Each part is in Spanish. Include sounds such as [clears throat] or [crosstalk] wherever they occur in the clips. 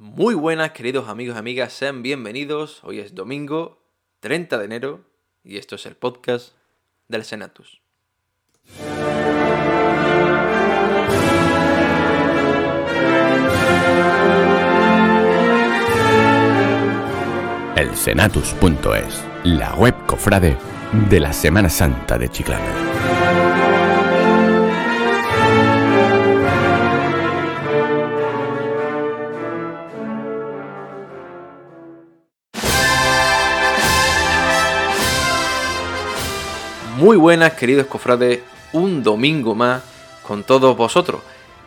Muy buenas, queridos amigos y amigas, sean bienvenidos. Hoy es domingo 30 de enero y esto es el podcast del Senatus. El Senatus.es, la web cofrade de la Semana Santa de Chiclana. Muy buenas, queridos cofrades, un domingo más con todos vosotros.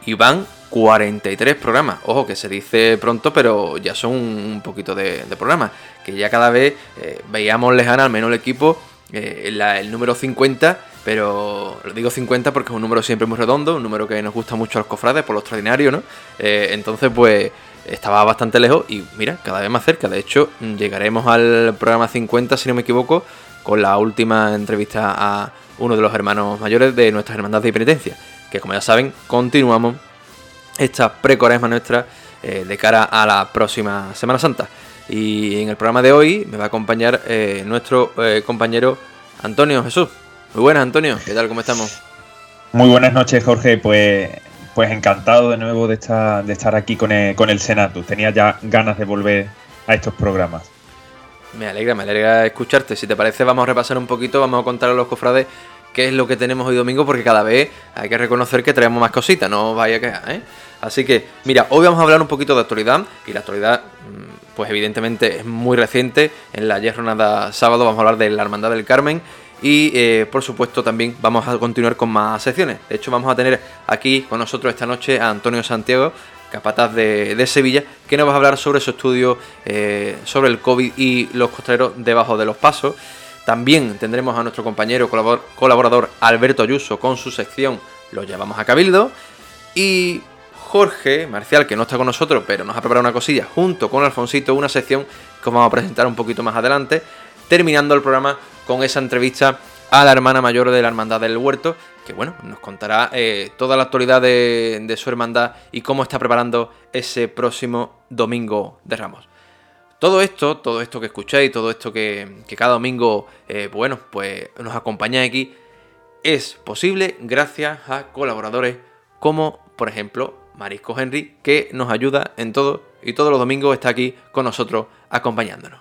Y van 43 programas. Ojo, que se dice pronto, pero ya son un poquito de, programas. Que ya cada vez eh, veíamos lejana, al menos el equipo, eh, el número 50. Pero lo digo 50 porque es un número siempre muy redondo, un número que nos gusta mucho a los cofrades por lo extraordinario, ¿no? Eh, entonces, pues estaba bastante lejos y mira, cada vez más cerca. De hecho, llegaremos al programa 50, si no me equivoco, con la última entrevista a uno de los hermanos mayores de nuestras hermandades de penitencia. Que como ya saben, continuamos esta precuaresma nuestra eh, de cara a la próxima Semana Santa. Y en el programa de hoy me va a acompañar eh, nuestro eh, compañero Antonio Jesús. Muy buenas, Antonio. ¿Qué tal? ¿Cómo estamos? Muy buenas noches, Jorge. Pues, pues encantado de nuevo de estar, de estar aquí con el, con el Senatus. Tenía ya ganas de volver a estos programas. Me alegra, me alegra escucharte. Si te parece, vamos a repasar un poquito, vamos a contar a los cofrades qué es lo que tenemos hoy domingo, porque cada vez hay que reconocer que traemos más cositas, no vaya quejar, ¿eh? Así que, mira, hoy vamos a hablar un poquito de actualidad, y la actualidad, mm, pues evidentemente es muy reciente. En la ayer jornada sábado vamos a hablar de la Hermandad del Carmen. Y eh, por supuesto también vamos a continuar con más secciones. De hecho vamos a tener aquí con nosotros esta noche a Antonio Santiago, capataz de, Sevilla, que nos va a hablar sobre su estudio eh, sobre el COVID y los costaleros debajo de los pasos. También tendremos a nuestro compañero colabor- colaborador Alberto Ayuso con su sección Lo llevamos a Cabildo. Y Jorge Marcial, que no está con nosotros, pero nos ha preparado una cosilla junto con Alfonsito, una sección que os vamos a presentar un poquito más adelante, terminando el programa con esa entrevista a la hermana mayor de la Hermandad del Huerto, que bueno, nos contará eh, toda la actualidad de, su hermandad y cómo está preparando ese próximo domingo de Ramos. Todo esto, todo esto que escucháis, todo esto que, que cada domingo, eh, bueno, pues nos acompaña aquí, es posible gracias a colaboradores como, por ejemplo, Marisco Henry, que nos ayuda en todo y todos los domingos está aquí con nosotros acompañándonos.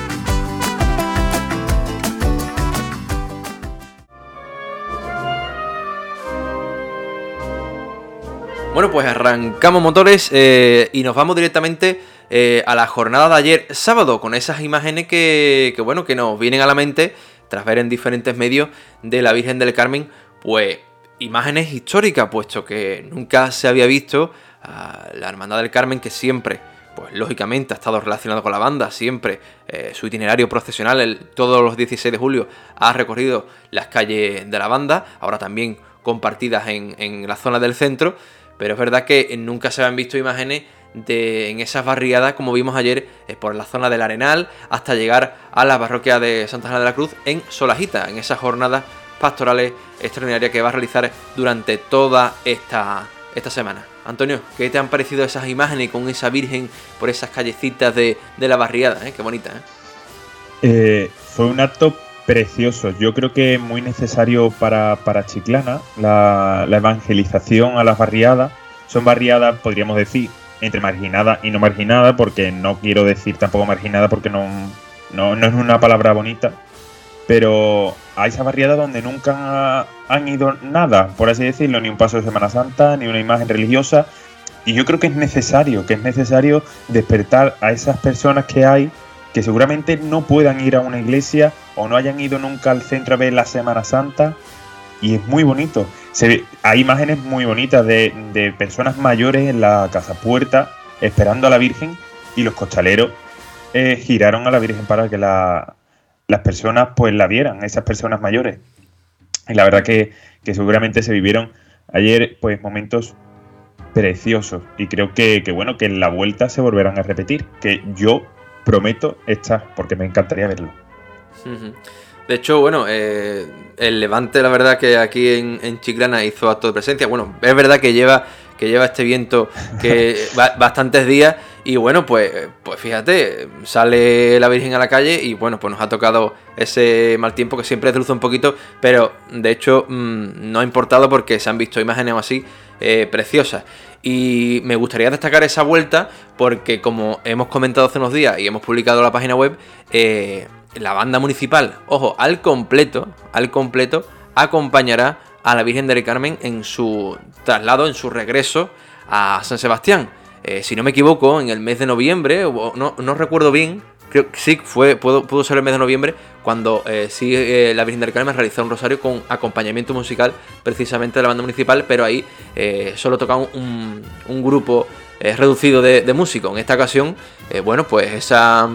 Bueno, pues arrancamos motores eh, y nos vamos directamente eh, a la jornada de ayer sábado con esas imágenes que, que, bueno, que nos vienen a la mente tras ver en diferentes medios de la Virgen del Carmen, pues imágenes históricas, puesto que nunca se había visto a la Hermandad del Carmen que siempre, pues lógicamente ha estado relacionado con la banda, siempre eh, su itinerario procesional, todos los 16 de julio ha recorrido las calles de la banda, ahora también compartidas en, en la zona del centro, pero es verdad que nunca se habían visto imágenes de en esas barriadas como vimos ayer eh, por la zona del Arenal hasta llegar a la parroquia de Santa Ana de la Cruz en Solajita, en esas jornadas pastorales extraordinarias que va a realizar durante toda esta, esta semana. Antonio, ¿qué te han parecido esas imágenes con esa Virgen por esas callecitas de, de la barriada? eh? Qué bonita, ¿eh? Eh, fue un acto precioso. Yo creo que es muy necesario para, para Chiclana la, la evangelización a las barriadas. Son barriadas, podríamos decir, entre marginada y no marginada, porque no quiero decir tampoco marginada porque no, no, no es una palabra bonita. Pero a esa barriada donde nunca han ido nada, por así decirlo, ni un paso de Semana Santa, ni una imagen religiosa. Y yo creo que es necesario, que es necesario despertar a esas personas que hay que seguramente no puedan ir a una iglesia o no hayan ido nunca al centro a ver la Semana Santa. Y es muy bonito. Se ve- hay imágenes muy bonitas de, de personas mayores en la casa puerta esperando a la Virgen y los cochaleros eh, giraron a la Virgen para que las personas pues la vieran, esas personas mayores. Y la verdad que, seguramente se vivieron ayer pues momentos preciosos y creo que, bueno que en la vuelta se volverán a repetir que yo prometo estar porque me encantaría verlo de hecho, bueno, eh, el Levante, la verdad que aquí en, Chiclana hizo acto de presencia. Bueno, es verdad que lleva, que lleva este viento que [laughs] bastantes días. Y bueno, pues, pues fíjate, sale la Virgen a la calle y bueno, pues nos ha tocado ese mal tiempo que siempre desluce un poquito, pero de hecho mm, no ha importado porque se han visto imágenes así eh, preciosas. Y me gustaría destacar esa vuelta porque como hemos comentado hace unos días y hemos publicado la página web, eh, la banda municipal, ojo, al completo, al completo, acompañará a la Virgen del Carmen en su traslado, en su regreso a San Sebastián. Eh, si no me equivoco, en el mes de noviembre, no, no recuerdo bien, creo que sí, fue, pudo, pudo, ser el mes de noviembre, cuando eh, sí eh, la Virgen del Carmen realizó un rosario con acompañamiento musical precisamente de la banda municipal, pero ahí solo tocaba un, grupo reducido de, de músicos. En esta ocasión, bueno, pues esa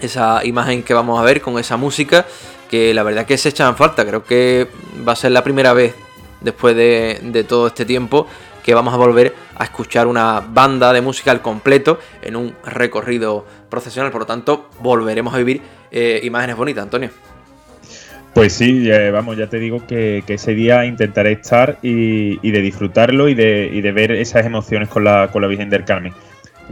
esa imagen que vamos a ver con esa música que la verdad que se echan falta. Creo que va a ser la primera vez después de, todo este tiempo que vamos a volver a escuchar una banda de música al completo en un recorrido procesional. Por lo tanto, volveremos a vivir eh, imágenes bonitas, Antonio. Pues sí, vamos, ya te digo que, ese día intentaré estar y, de disfrutarlo y de, ver esas emociones con la, con la Virgen del Carmen.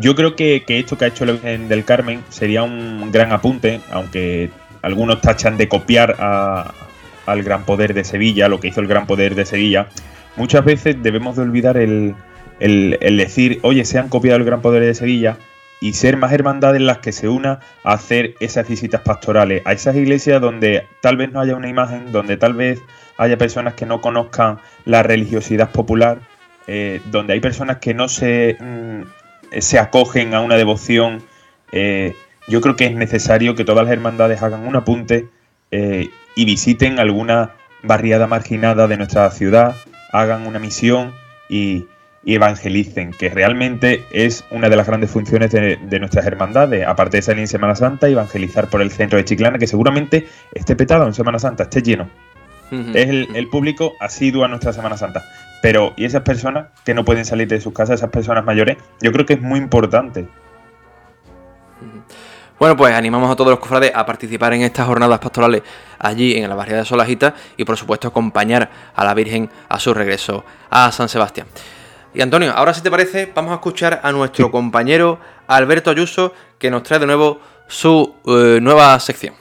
Yo creo que, esto que ha hecho la Virgen del Carmen sería un gran apunte, aunque algunos tachan de copiar al Gran Poder de Sevilla, lo que hizo el Gran Poder de Sevilla. Muchas veces debemos de olvidar el, decir, oye, se han copiado el Gran Poder de Sevilla y ser más hermandades las que se una a hacer esas visitas pastorales, a esas iglesias donde tal vez no haya una imagen, donde tal vez haya personas que no conozcan la religiosidad popular, eh, donde hay personas que no se mm, se acogen a una devoción, eh, yo creo que es necesario que todas las hermandades hagan un apunte eh, y visiten alguna barriada marginada de nuestra ciudad, hagan una misión y, evangelicen, que realmente es una de las grandes funciones de, nuestras hermandades, aparte de salir en Semana Santa, evangelizar por el centro de Chiclana, que seguramente esté petado en Semana Santa, esté lleno. Es el, el, público asiduo a nuestra Semana Santa. Pero, ¿y esas personas que no pueden salir de sus casas, esas personas mayores? Yo creo que es muy importante. Bueno, pues animamos a todos los cofrades a participar en estas jornadas pastorales allí en la barriada de Solajita y por supuesto acompañar a la Virgen a su regreso a San Sebastián. Y Antonio, ahora si te parece, vamos a escuchar a nuestro compañero Alberto Ayuso que nos trae de nuevo su eh, nueva sección.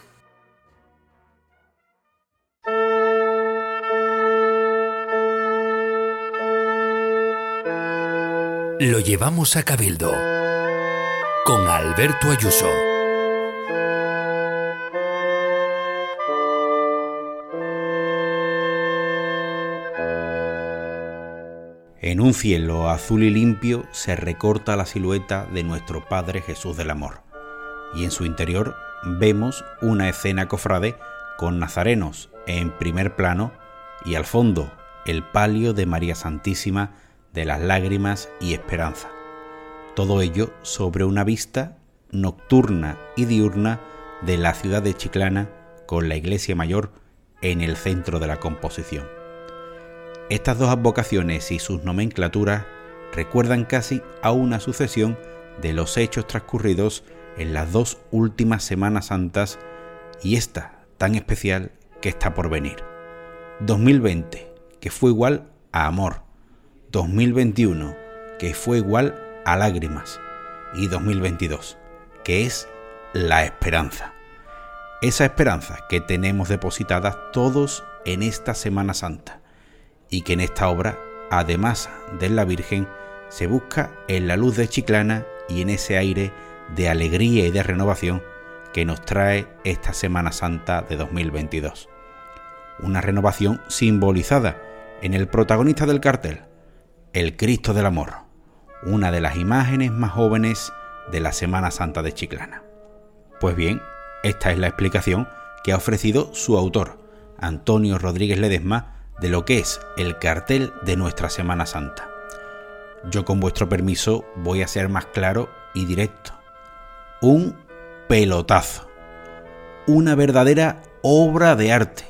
Lo llevamos a Cabildo con Alberto Ayuso. En un cielo azul y limpio se recorta la silueta de nuestro Padre Jesús del Amor, y en su interior vemos una escena cofrade con nazarenos en primer plano y al fondo el palio de María Santísima de las lágrimas y esperanza. Todo ello sobre una vista nocturna y diurna de la ciudad de Chiclana con la iglesia mayor en el centro de la composición. Estas dos advocaciones y sus nomenclaturas recuerdan casi a una sucesión de los hechos transcurridos en las dos últimas Semanas Santas y esta tan especial que está por venir. 2020, que fue igual a amor, 2021, que fue igual a lágrimas, y 2022, que es la esperanza. Esa esperanza que tenemos depositada todos en esta Semana Santa, y que en esta obra, además de la Virgen, se busca en la luz de Chiclana y en ese aire de alegría y de renovación que nos trae esta Semana Santa de 2022. Una renovación simbolizada en el protagonista del cartel, el Cristo del Amor, una de las imágenes más jóvenes de la Semana Santa de Chiclana. Pues bien, esta es la explicación que ha ofrecido su autor, Antonio Rodríguez Ledesma, de lo que es el cartel de nuestra Semana Santa. Yo con vuestro permiso voy a ser más claro y directo. Un pelotazo. Una verdadera obra de arte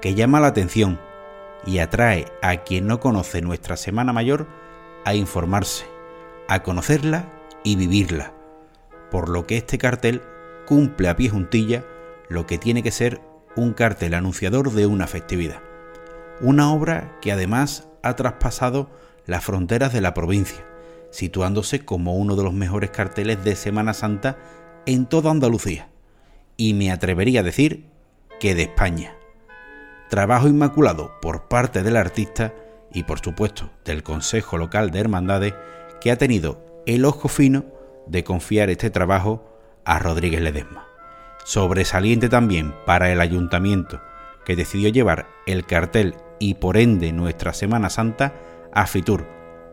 que llama la atención y atrae a quien no conoce nuestra Semana Mayor a informarse, a conocerla y vivirla, por lo que este cartel cumple a pie juntilla lo que tiene que ser un cartel anunciador de una festividad. Una obra que además ha traspasado las fronteras de la provincia, situándose como uno de los mejores carteles de Semana Santa en toda Andalucía, y me atrevería a decir que de España. Trabajo inmaculado por parte del artista y por supuesto del Consejo Local de Hermandades que ha tenido el ojo fino de confiar este trabajo a Rodríguez Ledesma. Sobresaliente también para el ayuntamiento que decidió llevar el cartel y por ende nuestra Semana Santa a Fitur,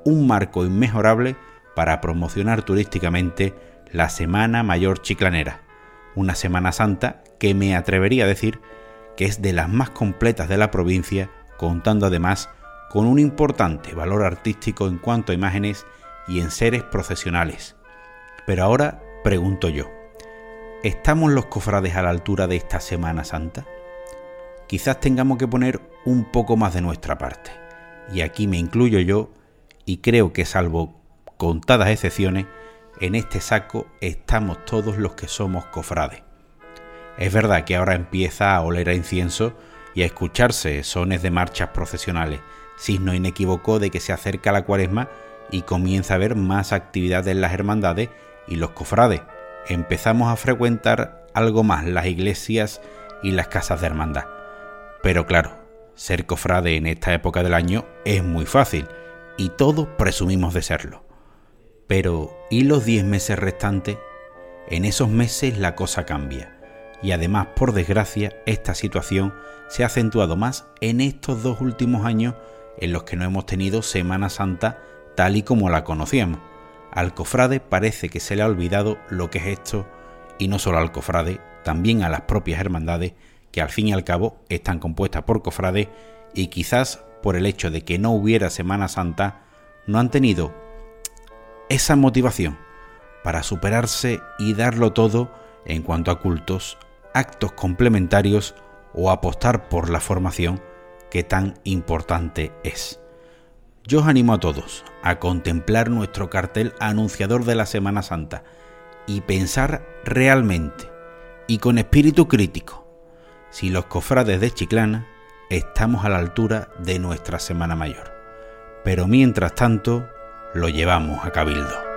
un marco inmejorable para promocionar turísticamente la Semana Mayor Chiclanera, una Semana Santa que me atrevería a decir que es de las más completas de la provincia, contando además con un importante valor artístico en cuanto a imágenes y en seres profesionales. Pero ahora pregunto yo, ¿estamos los cofrades a la altura de esta Semana Santa? Quizás tengamos que poner un poco más de nuestra parte, y aquí me incluyo yo, y creo que salvo contadas excepciones, en este saco estamos todos los que somos cofrades. Es verdad que ahora empieza a oler a incienso y a escucharse sones de marchas profesionales, signo inequívoco de que se acerca la cuaresma y comienza a haber más actividad en las hermandades y los cofrades. Empezamos a frecuentar algo más las iglesias y las casas de hermandad. Pero claro, ser cofrade en esta época del año es muy fácil y todos presumimos de serlo. Pero, ¿y los 10 meses restantes? En esos meses la cosa cambia y además, por desgracia, esta situación se ha acentuado más en estos dos últimos años en los que no hemos tenido Semana Santa tal y como la conocíamos. Al cofrade parece que se le ha olvidado lo que es esto, y no solo al cofrade, también a las propias hermandades, que al fin y al cabo están compuestas por cofrades y quizás por el hecho de que no hubiera Semana Santa, no han tenido esa motivación para superarse y darlo todo en cuanto a cultos, actos complementarios o apostar por la formación que tan importante es. Yo os animo a todos a contemplar nuestro cartel anunciador de la Semana Santa y pensar realmente y con espíritu crítico si los cofrades de Chiclana estamos a la altura de nuestra Semana Mayor. Pero mientras tanto, lo llevamos a Cabildo.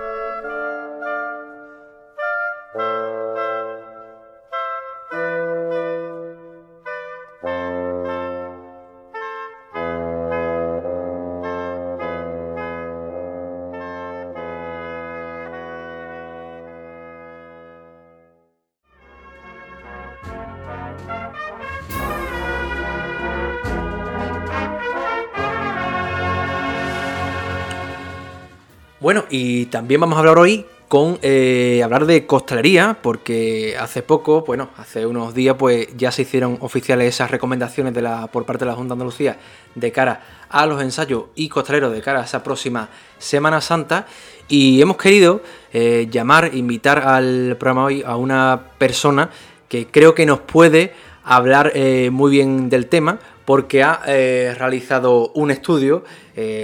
Y también vamos a hablar hoy con eh, hablar de costalería, porque hace poco, bueno, hace unos días, pues ya se hicieron oficiales esas recomendaciones de la, por parte de la Junta de Andalucía de cara a los ensayos y costaleros de cara a esa próxima Semana Santa. Y hemos querido eh, llamar, invitar al programa hoy a una persona que creo que nos puede hablar eh, muy bien del tema, porque ha realizado un estudio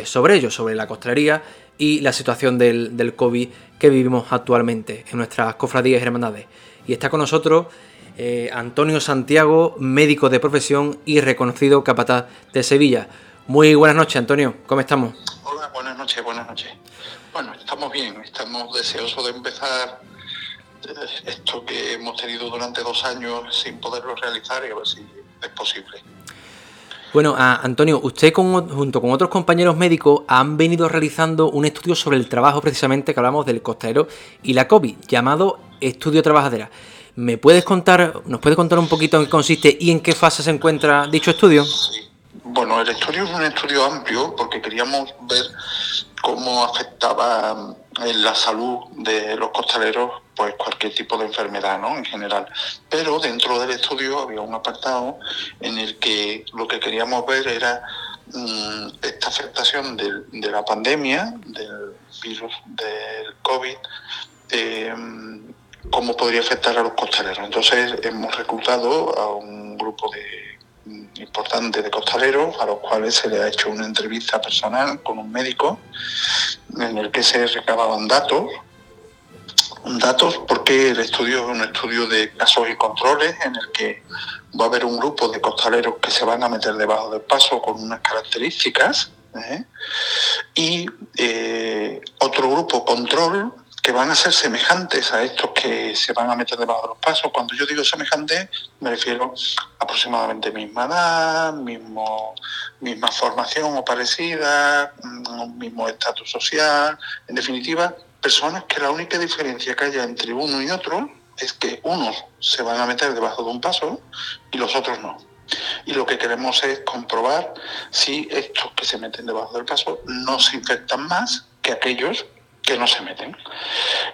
sobre ello, sobre la costalería y la situación del, COVID que vivimos actualmente en nuestras cofradías y hermandades. Y está con nosotros eh, Antonio Santiago, médico de profesión y reconocido capataz de Sevilla. Muy buenas noches, Antonio, ¿cómo estamos? Hola, buenas noches, buenas noches. Bueno, estamos bien, estamos deseosos de empezar esto que hemos tenido durante dos años sin poderlo realizar y a ver si es posible. Bueno, Antonio, usted junto con otros compañeros médicos han venido realizando un estudio sobre el trabajo precisamente que hablamos del costero y la COVID, llamado Estudio Trabajadera. ¿Me puedes contar, nos puedes contar un poquito en qué consiste y en qué fase se encuentra dicho estudio? Bueno, el estudio es un estudio amplio porque queríamos ver cómo afectaba en la salud de los costaleros pues cualquier tipo de enfermedad, ¿no? En general. Pero dentro del estudio había un apartado en el que lo que queríamos ver era mm, esta afectación de, la pandemia, del virus del COVID, em, cómo podría afectar a los costaleros. Entonces hemos reclutado a un grupo de mm, importante de costaleros a los cuales se le ha hecho una entrevista personal con un médico en el que se recababan datos datos porque el estudio es un estudio de casos y controles en el que va a haber un grupo de costaleros que se van a meter debajo del paso con unas características ¿eh? y eh, otro grupo control que van a ser semejantes a estos que se van a meter debajo de los pasos. Cuando yo digo semejantes, me refiero aproximadamente misma edad, mismo, misma formación o parecida, mm, mismo estatus social, en definitiva, personas que la única diferencia que haya entre uno y otro es que unos se van a meter debajo de un paso y los otros no. Y lo que queremos es comprobar si estos que se meten debajo del paso no se infectan más que aquellos que no se meten.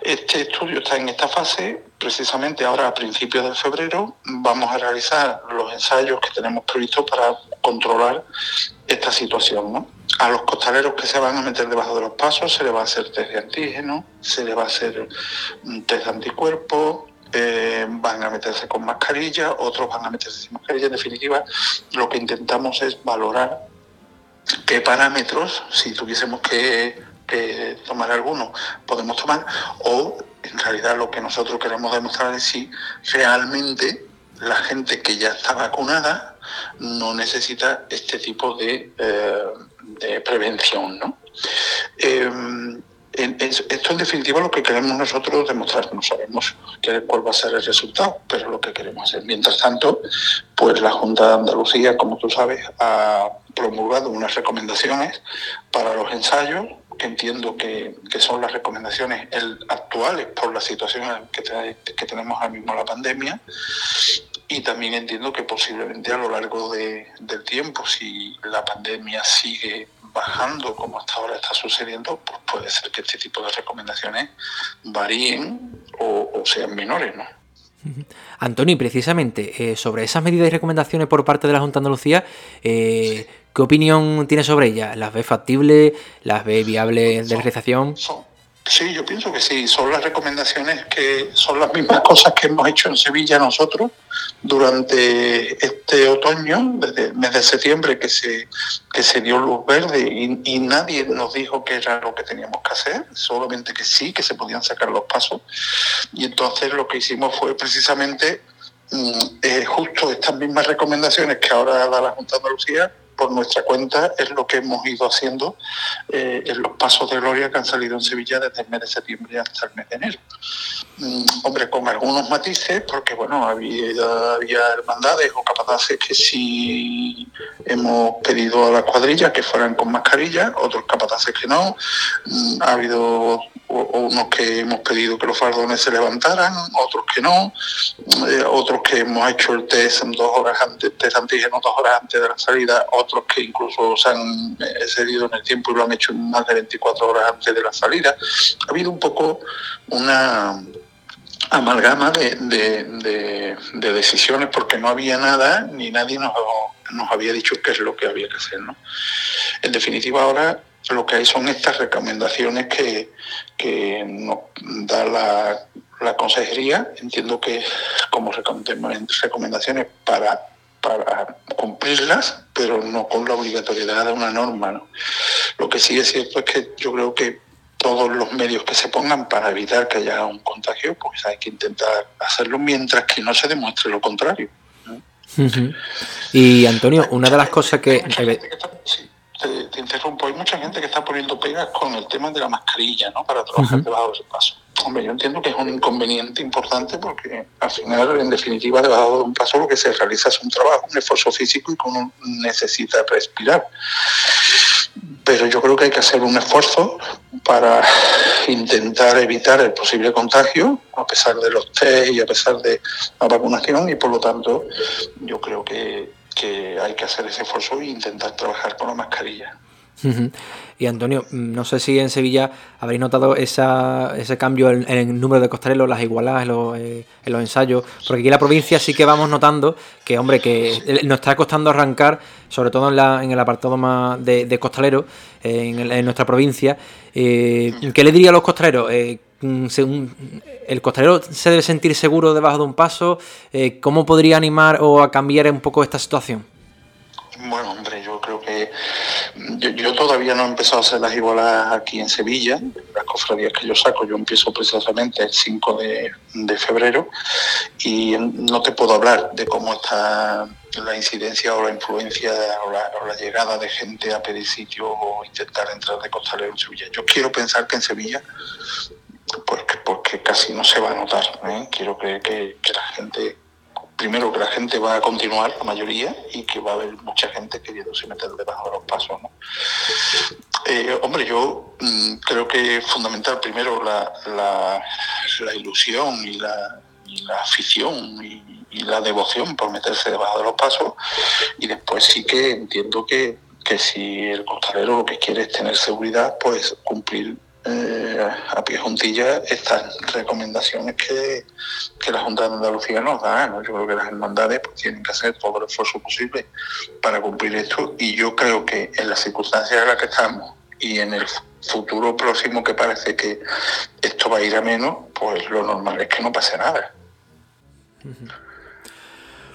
Este estudio está en esta fase, precisamente ahora a principios de febrero vamos a realizar los ensayos que tenemos previstos para controlar esta situación. A los costaleros que se van a meter debajo de los pasos se les va a hacer test de antígeno, se les va a hacer un test de anticuerpos, eh, van a meterse con mascarilla, otros van a meterse sin mascarilla. En definitiva, lo que intentamos es valorar qué parámetros, si tuviésemos que tomar alguno, podemos tomar, o en realidad lo que nosotros queremos demostrar es si realmente la gente que ya está vacunada no necesita este tipo de, eh, prevención. ¿no? Em, esto en definitiva lo que queremos nosotros demostrar. No sabemos cuál va a ser el resultado, pero lo que queremos hacer. Mientras tanto, pues la Junta de Andalucía, como tú sabes, ha promulgado unas recomendaciones para los ensayos que entiendo que, son las recomendaciones actuales por la situación que, que tenemos ahora mismo la pandemia y también entiendo que posiblemente a lo largo del tiempo, si la pandemia sigue bajando como hasta ahora está sucediendo, pues puede ser que este tipo de recomendaciones varíen o, sean menores, ¿no? Antonio, precisamente eh, sobre esas medidas y recomendaciones por parte de la Junta de Andalucía, eh, ¿qué opinión tiene sobre ellas? ¿Las ve factibles? ¿Las ve viables de realización? Sí, yo pienso que sí. Son las recomendaciones que son las mismas cosas que hemos hecho en Sevilla nosotros durante este otoño, desde el mes de septiembre que se, que se dio luz verde y, nadie nos dijo que era lo que teníamos que hacer, solamente que sí, que se podían sacar los pasos. Y entonces lo que hicimos fue precisamente mm, eh, justo estas mismas recomendaciones que ahora da la Junta de Andalucía por nuestra cuenta es lo que hemos ido haciendo eh, en los pasos de gloria que han salido en Sevilla desde el mes de septiembre hasta el mes de enero. Mm, hombre, con algunos matices, porque bueno, había, había hermandades o capataces que sí hemos pedido a las cuadrillas que fueran con mascarilla, otros capataces que no. Mm, ha habido unos que hemos pedido que los fardones se levantaran, otros que no, eh, otros que hemos hecho el test dos horas antes, test antígeno dos horas antes de la salida, otros que incluso se han excedido en el tiempo y lo han hecho más de 24 horas antes de la salida. Ha habido un poco una amalgama de, decisiones porque no había nada ni nadie nos, nos había dicho qué es lo que había que hacer. ¿no? En definitiva, ahora lo que hay son estas recomendaciones que, que nos da la, la consejería. Entiendo que como recomendaciones para para cumplirlas, pero no con la obligatoriedad de una norma. ¿no? Lo que sí es cierto es que yo creo que todos los medios que se pongan para evitar que haya un contagio, pues hay que intentar hacerlo mientras que no se demuestre lo contrario. Y Antonio, una de las cosas que... te, interrumpo, hay mucha gente que está poniendo pegas con el tema de la mascarilla, ¿no? Para trabajar debajo de ese paso. Hombre, yo entiendo que es un inconveniente importante porque al final, en definitiva, debajo de un paso lo que se realiza es un trabajo, un esfuerzo físico y que uno necesita respirar. Pero yo creo que hay que hacer un esfuerzo para intentar evitar el posible contagio, a pesar de los test y a pesar de la vacunación, y por lo tanto yo creo que, que hay que hacer ese esfuerzo e intentar trabajar con la mascarilla. Y Antonio, mm, no sé si en Sevilla habréis notado esa, ese cambio en, el número de costaleros, las igualadas eh, en los, ensayos, porque aquí en la provincia sí que vamos notando que, hombre, que nos está costando arrancar, sobre todo en, la, en el apartado más de, costaleros, en, nuestra provincia. Eh, ¿Qué le diría a los costaleros? Eh, mm, el costalero se debe sentir seguro debajo de un paso. Eh, ¿Cómo podría animar o a cambiar un poco esta situación? Bueno, hombre, yo yo, todavía no he empezado a hacer las igualas aquí en Sevilla, las cofradías que yo saco, yo empiezo precisamente el 5 de, febrero y no te puedo hablar de cómo está la incidencia o la influencia o la, llegada de gente a pedir sitio o intentar entrar de costalero en Sevilla. Yo quiero pensar que en Sevilla pues que, pues casi no se va a notar. ¿eh? Quiero creer que la gente, primero que la gente va a continuar, la mayoría, y que va a haber mucha gente queriéndose meter debajo de los pasos. Eh, hombre, yo mm, creo que es fundamental primero la, la, ilusión y la, y la afición y, y la devoción por meterse debajo de los pasos, y después sí que entiendo que, que si el costalero lo que quiere es tener seguridad, pues cumplir eh, a pie juntilla estas recomendaciones que, que la Junta de Andalucía nos da. ¿no? Yo creo que las hermandades pues, tienen que hacer todo el esfuerzo posible para cumplir esto y yo creo que en las circunstancias en las que estamos y en el futuro próximo que parece que esto va a ir a menos, pues lo normal es que no pase nada.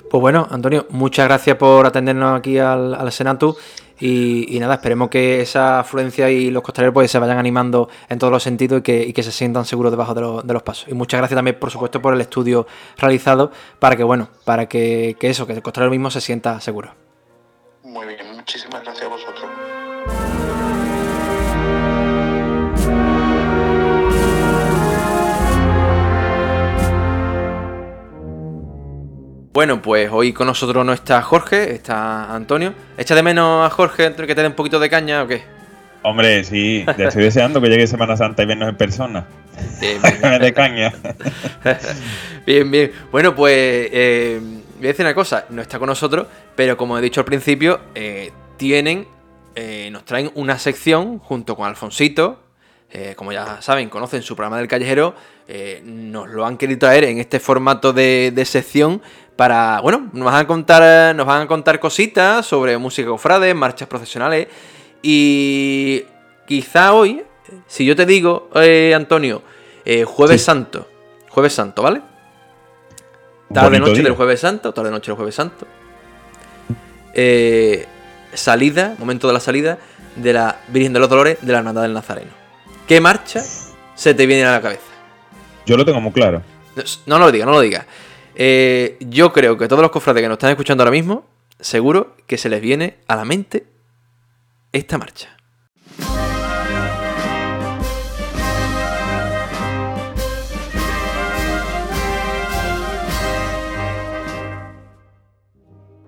Pues bueno, Antonio, muchas gracias por atendernos aquí al, al Senatu. Y, nada, esperemos que esa afluencia y los costaleros pues, se vayan animando en todos los sentidos y que, se sientan seguros debajo de los pasos. Y muchas gracias también, por supuesto, por el estudio realizado para que, bueno, para que, que eso, que el costalero mismo se sienta seguro. Muy bien, muchísimas gracias a vosotros. Bueno, pues hoy con nosotros no está Jorge, está Antonio. ¿Echa de menos a Jorge entre que te dé un poquito de caña o qué? Hombre, sí, ya estoy deseando que llegue Semana Santa y vernos en persona. [laughs] Bien, bien, Me caña. Bien, bien. Bueno, pues eh, voy a decir una cosa, no está con nosotros, pero como he dicho al principio, eh, tienen, eh, nos traen una sección junto con Alfonsito, eh, como ya saben, conocen su programa del callejero, eh, nos lo han querido traer en este formato de, de sección para, bueno, nos van a contar, nos van a contar cositas sobre música cofrade, marchas profesionales y quizá hoy, si yo te digo, eh, Antonio, eh, Jueves Sí. Santo, Jueves Santo, ¿vale? Tarde noche día. del Jueves Santo, tarde noche del Jueves Santo. Eh, salida, momento de la salida de la Virgen de los Dolores de la Hermandad del Nazareno. ¿Qué marcha se te viene a la cabeza? Yo lo tengo muy claro. No, no lo digas, no lo digas. Eh, yo creo que todos los cofrades que nos están escuchando ahora mismo, seguro que se les viene a la mente esta marcha.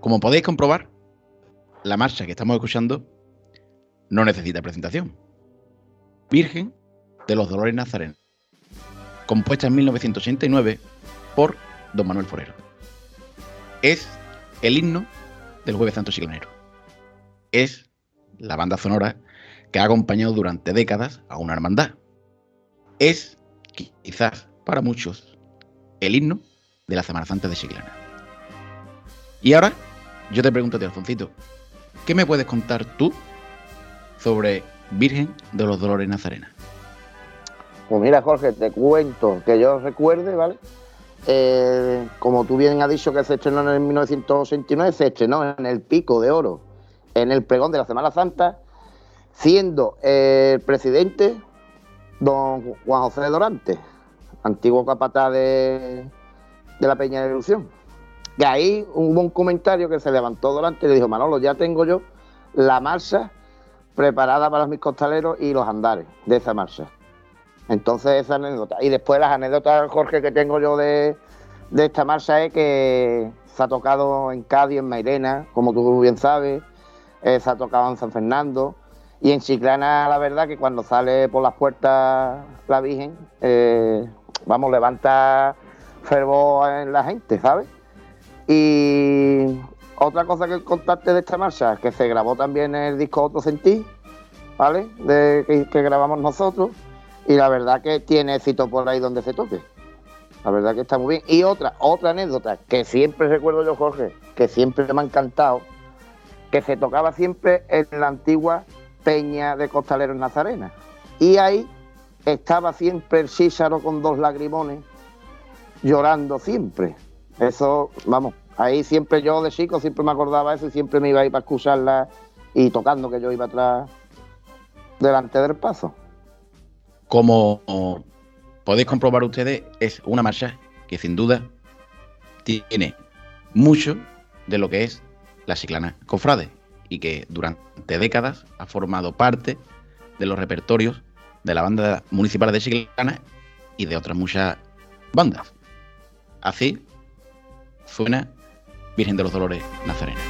Como podéis comprobar, la marcha que estamos escuchando no necesita presentación. Virgen de los Dolores Nazarenos, compuesta en 1989 por Don Manuel Forero. Es el himno del Jueves Santo Chiclanero. Es la banda sonora que ha acompañado durante décadas a una hermandad. Es, quizás para muchos, el himno de la Semana Santa de Chiclana. Y ahora, yo te pregunto a ti, Alfoncito, ¿qué me puedes contar tú sobre Virgen de los Dolores Nazarena? Pues mira, Jorge, te cuento que yo recuerde, ¿vale? Eh, como tú bien has dicho que se estrenó en el 1969, se estrenó en el Pico de Oro, en el pregón de la Semana Santa, siendo el presidente don Juan José Dorante, antiguo capataz de, de la Peña de Ilusión. Que ahí hubo un comentario que se levantó Dorante y le dijo, Manolo, ya tengo yo la marcha preparada para mis costaleros y los andares de esa marcha. Entonces esa anécdota. Y después las anécdotas, Jorge, que tengo yo de, de esta marcha es que se ha tocado en Cádiz, en Mairena, como tú bien sabes, eh, se ha tocado en San Fernando. Y en Chiclana, la verdad, que cuando sale por las puertas la Virgen, eh, vamos, levanta fervor en la gente, ¿sabes? Y otra cosa que contarte de esta marcha, que se grabó también el disco Otro Sentir, ¿vale? De, que grabamos nosotros. Y la verdad que tiene éxito por ahí donde se toque. La verdad que está muy bien. Y otra, otra anécdota que siempre recuerdo yo, Jorge, que siempre me ha encantado, que se tocaba siempre en la antigua Peña de Costaleros Nazarena. Y ahí estaba siempre el Císaro con dos lagrimones, llorando siempre. Eso, vamos, ahí siempre yo de chico siempre me acordaba eso y siempre me iba a ir para excusarla y tocando que yo iba atrás delante del paso. Como podéis comprobar ustedes, es una marcha que sin duda tiene mucho de lo que es la Chiclana Cofrade y que durante décadas ha formado parte de los repertorios de la banda municipal de Chiclana y de otras muchas bandas. Así suena Virgen de los Dolores Nazarena.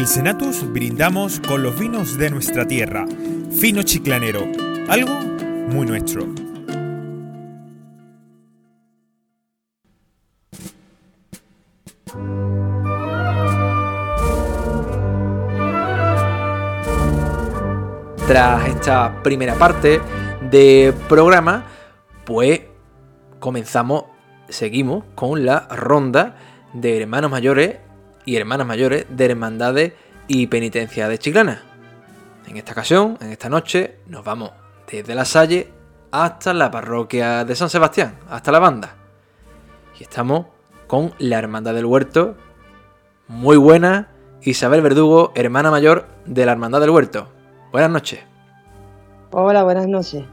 El Senatus brindamos con los vinos de nuestra tierra. Fino chiclanero, algo muy nuestro. Tras esta primera parte de programa, pues comenzamos, seguimos con la ronda de hermanos mayores y hermanas mayores de hermandades y penitencia de Chiclana. En esta ocasión, en esta noche, nos vamos desde la Salle hasta la parroquia de San Sebastián, hasta la banda. Y estamos con la Hermandad del Huerto, muy buena, Isabel Verdugo, hermana mayor de la Hermandad del Huerto. Buenas noches. Hola, buenas noches.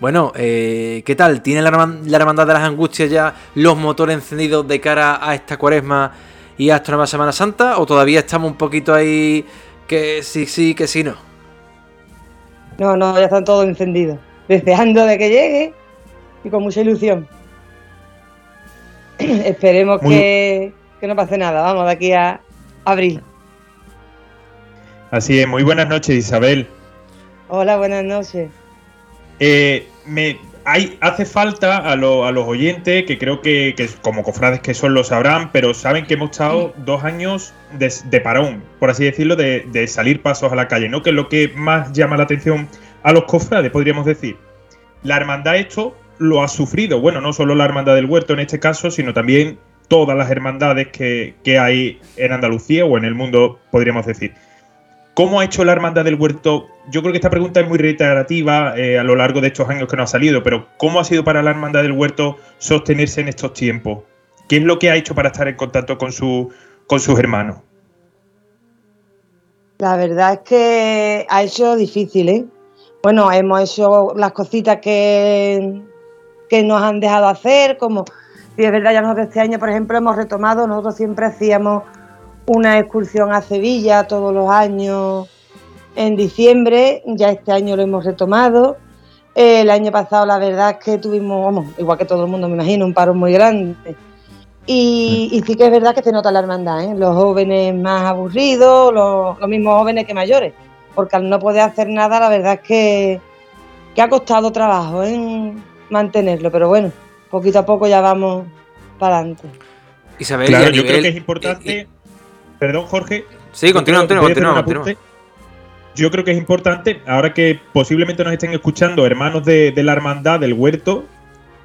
Bueno, eh, ¿qué tal? ¿Tiene la, la Hermandad de las Angustias ya los motores encendidos de cara a esta cuaresma y hasta una Semana Santa? ¿O todavía estamos un poquito ahí que sí, sí, que sí, no? No, no, ya están todos encendidos. Deseando de que llegue y con mucha ilusión. [clears throat] Esperemos Muy- que, que no pase nada, vamos, de aquí a abril. Así es, muy buenas noches Isabel. Hola, buenas noches. Eh, me, hay, hace falta a, lo- a los oyentes, que creo que, que como cofrades que son lo sabrán, pero saben que hemos estado dos años de, de parón, por así decirlo, de, de salir pasos a la calle, ¿no? Que es lo que más llama la atención a los cofrades, podríamos decir. La hermandad esto lo ha sufrido, bueno, no solo la hermandad del huerto en este caso, sino también todas las hermandades que, que hay en Andalucía o en el mundo, podríamos decir. ¿Cómo ha hecho la Hermandad del Huerto? Yo creo que esta pregunta es muy reiterativa eh, a lo largo de estos años que nos ha salido, pero ¿cómo ha sido para la Hermandad del Huerto sostenerse en estos tiempos? ¿Qué es lo que ha hecho para estar en contacto con, su, con sus hermanos? La verdad es que ha hecho difícil, ¿eh? Bueno, hemos hecho las cositas que, que nos han dejado hacer, como, y es verdad, ya nosotros este año, por ejemplo, hemos retomado, nosotros siempre hacíamos una excursión a Sevilla todos los años en diciembre, ya este año lo hemos retomado. Eh, El año pasado la verdad es que tuvimos, vamos, igual que todo el mundo me imagino, un paro muy grande. Y, y sí que es verdad que se nota la hermandad, ¿eh? los jóvenes más aburridos, los, los mismos jóvenes que mayores, porque al no poder hacer nada la verdad es que, que ha costado trabajo en mantenerlo, pero bueno, poquito a poco ya vamos para adelante. Isabel, Claro, y a yo creo que es importante. Perdón, Jorge. Sí, continúa, Yo creo- continúa, continúa. Yo creo que es importante, ahora que posiblemente nos estén escuchando hermanos de, de la hermandad del huerto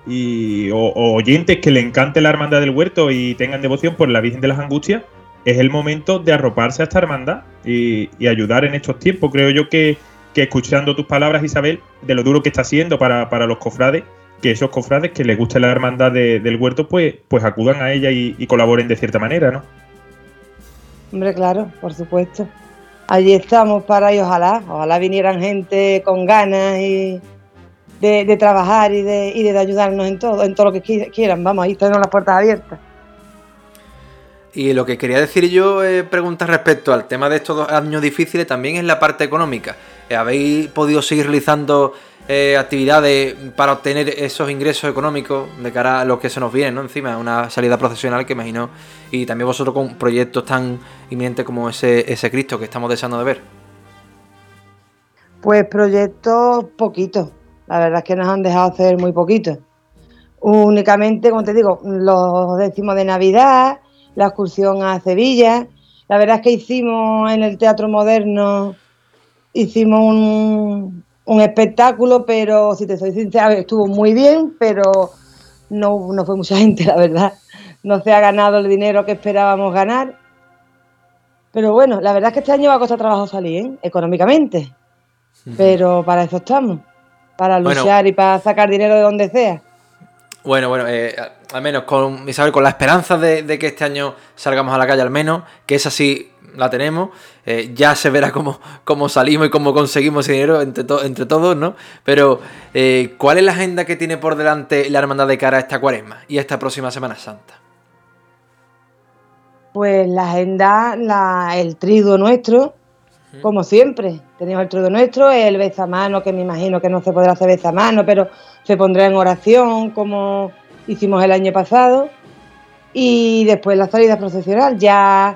y, o, o oyentes que le encante la hermandad del huerto y tengan devoción por la Virgen de las Angustias, es el momento de arroparse a esta hermandad y, y ayudar en estos tiempos. Creo yo que, que escuchando tus palabras, Isabel, de lo duro que está siendo para, para los cofrades, que esos cofrades que les guste la hermandad de- del huerto, pues, pues acudan a ella y, y colaboren de cierta manera, ¿no? Hombre, claro, por supuesto. Allí estamos para y ojalá, ojalá vinieran gente con ganas y de, trabajar y de, y de ayudarnos en todo, en todo lo que qui- quieran. Vamos, ahí tenemos las puertas abiertas. Y lo que quería decir yo, eh, preguntar respecto al tema de estos dos años difíciles, también es la parte económica. Eh, ¿Habéis podido seguir realizando eh, actividades para obtener esos ingresos económicos de cara a lo que se nos viene, ¿no? Encima, una salida profesional que imagino, y también vosotros con proyectos tan inminentes como ese, ese Cristo que estamos deseando de ver. Pues proyectos poquitos, la verdad es que nos han dejado hacer muy poquitos. Únicamente, como te digo, los décimos de Navidad, la excursión a Sevilla. La verdad es que hicimos en el Teatro Moderno, hicimos un, un espectáculo, pero si te soy sincera, estuvo muy bien, pero no, no fue mucha [laughs] gente, la verdad. No se ha ganado el dinero que esperábamos ganar. Pero bueno, la verdad es que este año va a costar trabajo salir, ¿eh? económicamente. Pero para eso estamos, para Bueno. luchar y para sacar dinero de donde sea. Bueno, bueno, eh, al menos con Isabel, con la esperanza de, de que este año salgamos a la calle al menos, que esa sí la tenemos, eh, ya se verá cómo, cómo salimos y cómo conseguimos ese dinero entre, to- entre todos, ¿no? Pero, eh, ¿cuál es la agenda que tiene por delante la hermandad de cara a esta cuaresma y a esta próxima Semana Santa? Pues la agenda, la, el trigo nuestro, como siempre. Tenemos el trigo nuestro, el bezamano, que me imagino que no se podrá hacer bezamano, pero se pondrá en oración, como hicimos el año pasado. Y después la salida procesional. Ya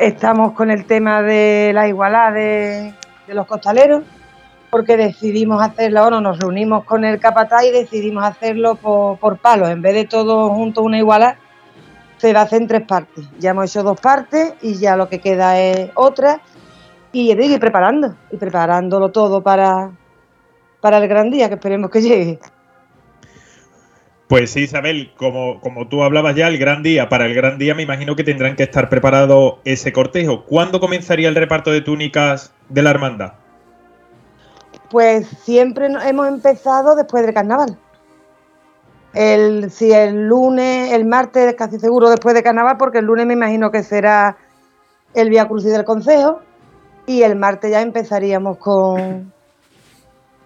estamos con el tema de la igualdad de, los costaleros, porque decidimos hacerlo, bueno, nos reunimos con el capataz y decidimos hacerlo por, por palos. En vez de todos juntos una igualdad, se va a hacer en tres partes. Ya hemos hecho dos partes y ya lo que queda es otra. Y ir preparando, y preparándolo todo para, para el gran día que esperemos que llegue. Pues sí, Isabel, como, como tú hablabas ya, el gran día, para el gran día me imagino que tendrán que estar preparado ese cortejo. ¿Cuándo comenzaría el reparto de túnicas de la hermandad? Pues siempre hemos empezado después del carnaval. El, si el lunes, el martes, casi seguro después de carnaval, porque el lunes me imagino que será el Vía Crucis del Consejo y el martes ya empezaríamos con,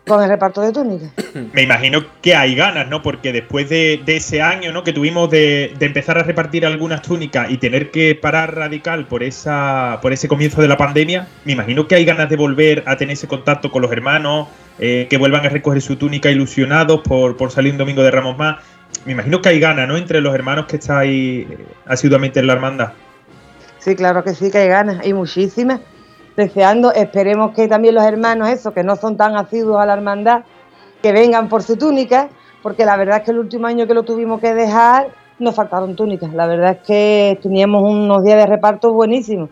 con el reparto de túnicas. Me imagino que hay ganas, ¿no? Porque después de, de ese año, ¿no? Que tuvimos de, de empezar a repartir algunas túnicas y tener que parar radical por esa por ese comienzo de la pandemia, me imagino que hay ganas de volver a tener ese contacto con los hermanos, eh, que vuelvan a recoger su túnica ilusionados por, por salir un domingo de Ramos más. Me imagino que hay ganas, ¿no? Entre los hermanos que estáis eh, asiduamente en la hermandad. Sí, claro que sí, que hay ganas, y muchísimas. Deseando, esperemos que también los hermanos, eso, que no son tan asiduos a la hermandad, que vengan por su túnica, porque la verdad es que el último año que lo tuvimos que dejar, nos faltaron túnicas. La verdad es que teníamos unos días de reparto buenísimos.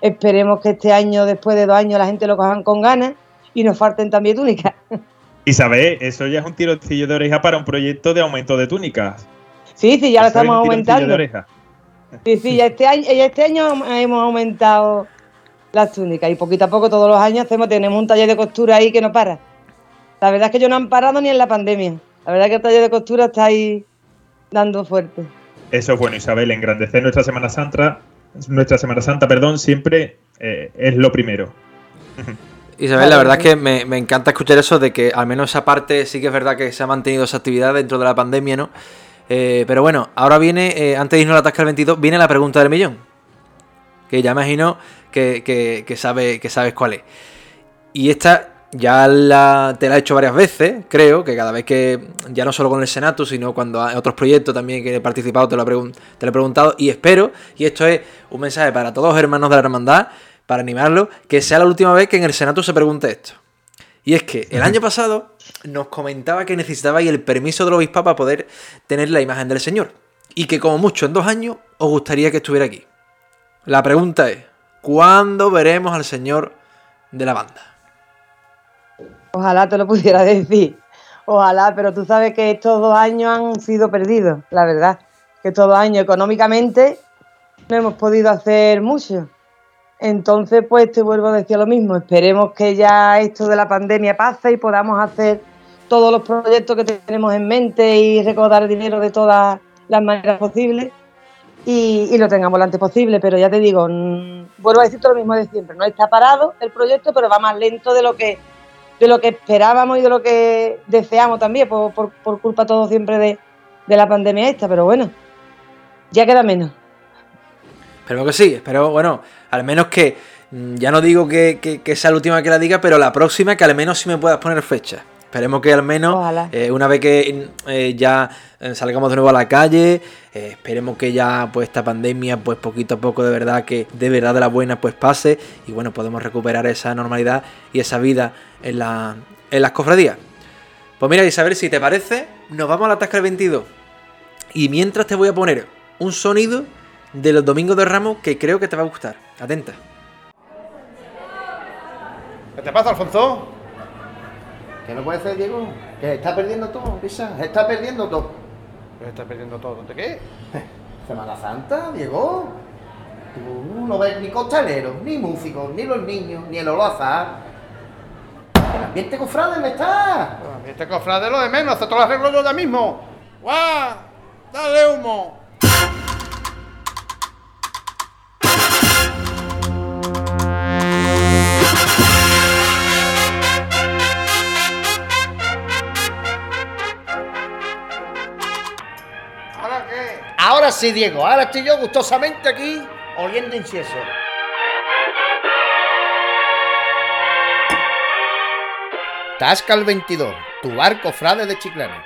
Esperemos que este año, después de dos años, la gente lo cojan con ganas y nos falten también túnicas. [laughs] Isabel, eso ya es un tironcillo de oreja para un proyecto de aumento de túnicas. Sí, sí, ya lo Eso es un estamos tironcillo de aumentando. oreja. Sí, sí, ya este año, ya este año hemos aumentado las túnicas y poquito a poco todos los años hacemos, tenemos un taller de costura ahí que no para. La verdad es que yo no han parado ni en la pandemia. La verdad es que el taller de costura está ahí dando fuerte. Eso es bueno, Isabel, engrandecer nuestra Semana Santa, nuestra Semana Santa, perdón, siempre eh, es lo primero. [laughs] Isabel, la verdad es que me, me encanta escuchar eso de que al menos esa parte sí que es verdad que se ha mantenido esa actividad dentro de la pandemia, ¿no? Eh, pero bueno, ahora viene, eh, antes de irnos a la tasca del 22, viene la pregunta del millón. Que ya imagino que, que, que sabe, que sabes cuál es. Y esta ya la, te la he hecho varias veces, creo, que cada vez que, ya no solo con el Senato, sino cuando hay otros proyectos también que he participado, te lo, he te lo he preguntado y espero, y esto es un mensaje para todos los hermanos de la hermandad, para animarlos, que sea la última vez que en el Senato se pregunte esto. Y es que el año pasado nos comentaba que necesitabais el permiso del obispado para poder tener la imagen del Señor. y que como mucho en dos años os gustaría que estuviera aquí. La pregunta es, ¿cuándo veremos al señor de la banda? Ojalá te lo pudiera [laughs] decir. Ojalá, pero tú sabes que estos dos años han sido perdidos, la verdad. Que estos dos años económicamente no hemos podido hacer mucho. Entonces, pues te vuelvo a decir lo mismo. Esperemos que ya esto de la pandemia pase y podamos hacer todos los proyectos que tenemos en mente y recaudar dinero de todas las maneras posibles y, lo tengamos lo antes posible. Pero ya te digo, mm, vuelvo a decirte lo mismo de siempre. No está parado el proyecto, pero va más lento de lo que de lo que esperábamos y de lo que deseamos también, por, por, culpa todo siempre de, de la pandemia esta. Pero bueno, ya queda menos. Espero que sí, espero, bueno, al menos que, mm, ya no digo que, sea la última que la diga, pero la próxima que al menos sí me puedas poner fecha. Esperemos que al menos eh, una vez que eh, ya eh, salgamos de nuevo a la calle, esperemos que ya pues esta pandemia pues poquito a poco de verdad que de verdad de la buena pues pase y bueno podemos recuperar esa normalidad y esa vida en, la, en las cofradías. Pues mira Isabel, si te parece, nos vamos a la Tasca del 22 y mientras te voy a poner un sonido de los Domingos de Ramos que creo que te va a gustar. Atenta. ¿Qué te pasa, Alfonso? ¿Qué no puede ser, Diego? Que está perdiendo todo, Pisa. Está perdiendo todo. ¿Qué está perdiendo todo? ¿De qué? [laughs] Semana Santa, Diego. Tú no ves ni costaleros, ni músicos, ni los niños, ni el olazar. El ambiente cofrade me está. El ambiente cofrade lo de menos, hasta todo lo arreglo yo ya mismo. ¡Guau! ¡Dale humo! Sí, Diego, ahora estoy yo gustosamente aquí oliendo incienso. Tasca el 22, tu barco frade de Chiclana.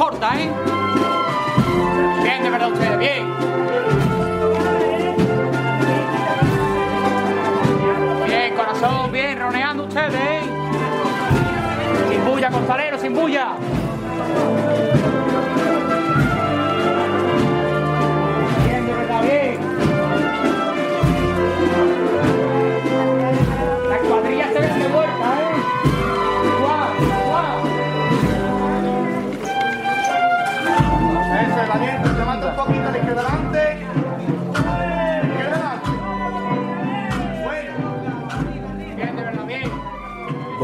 corta, ¿eh? Bien, de verdad ustedes, bien. Bien, corazón, bien, roneando ustedes, ¿eh? Sin bulla, costalero, sin bulla.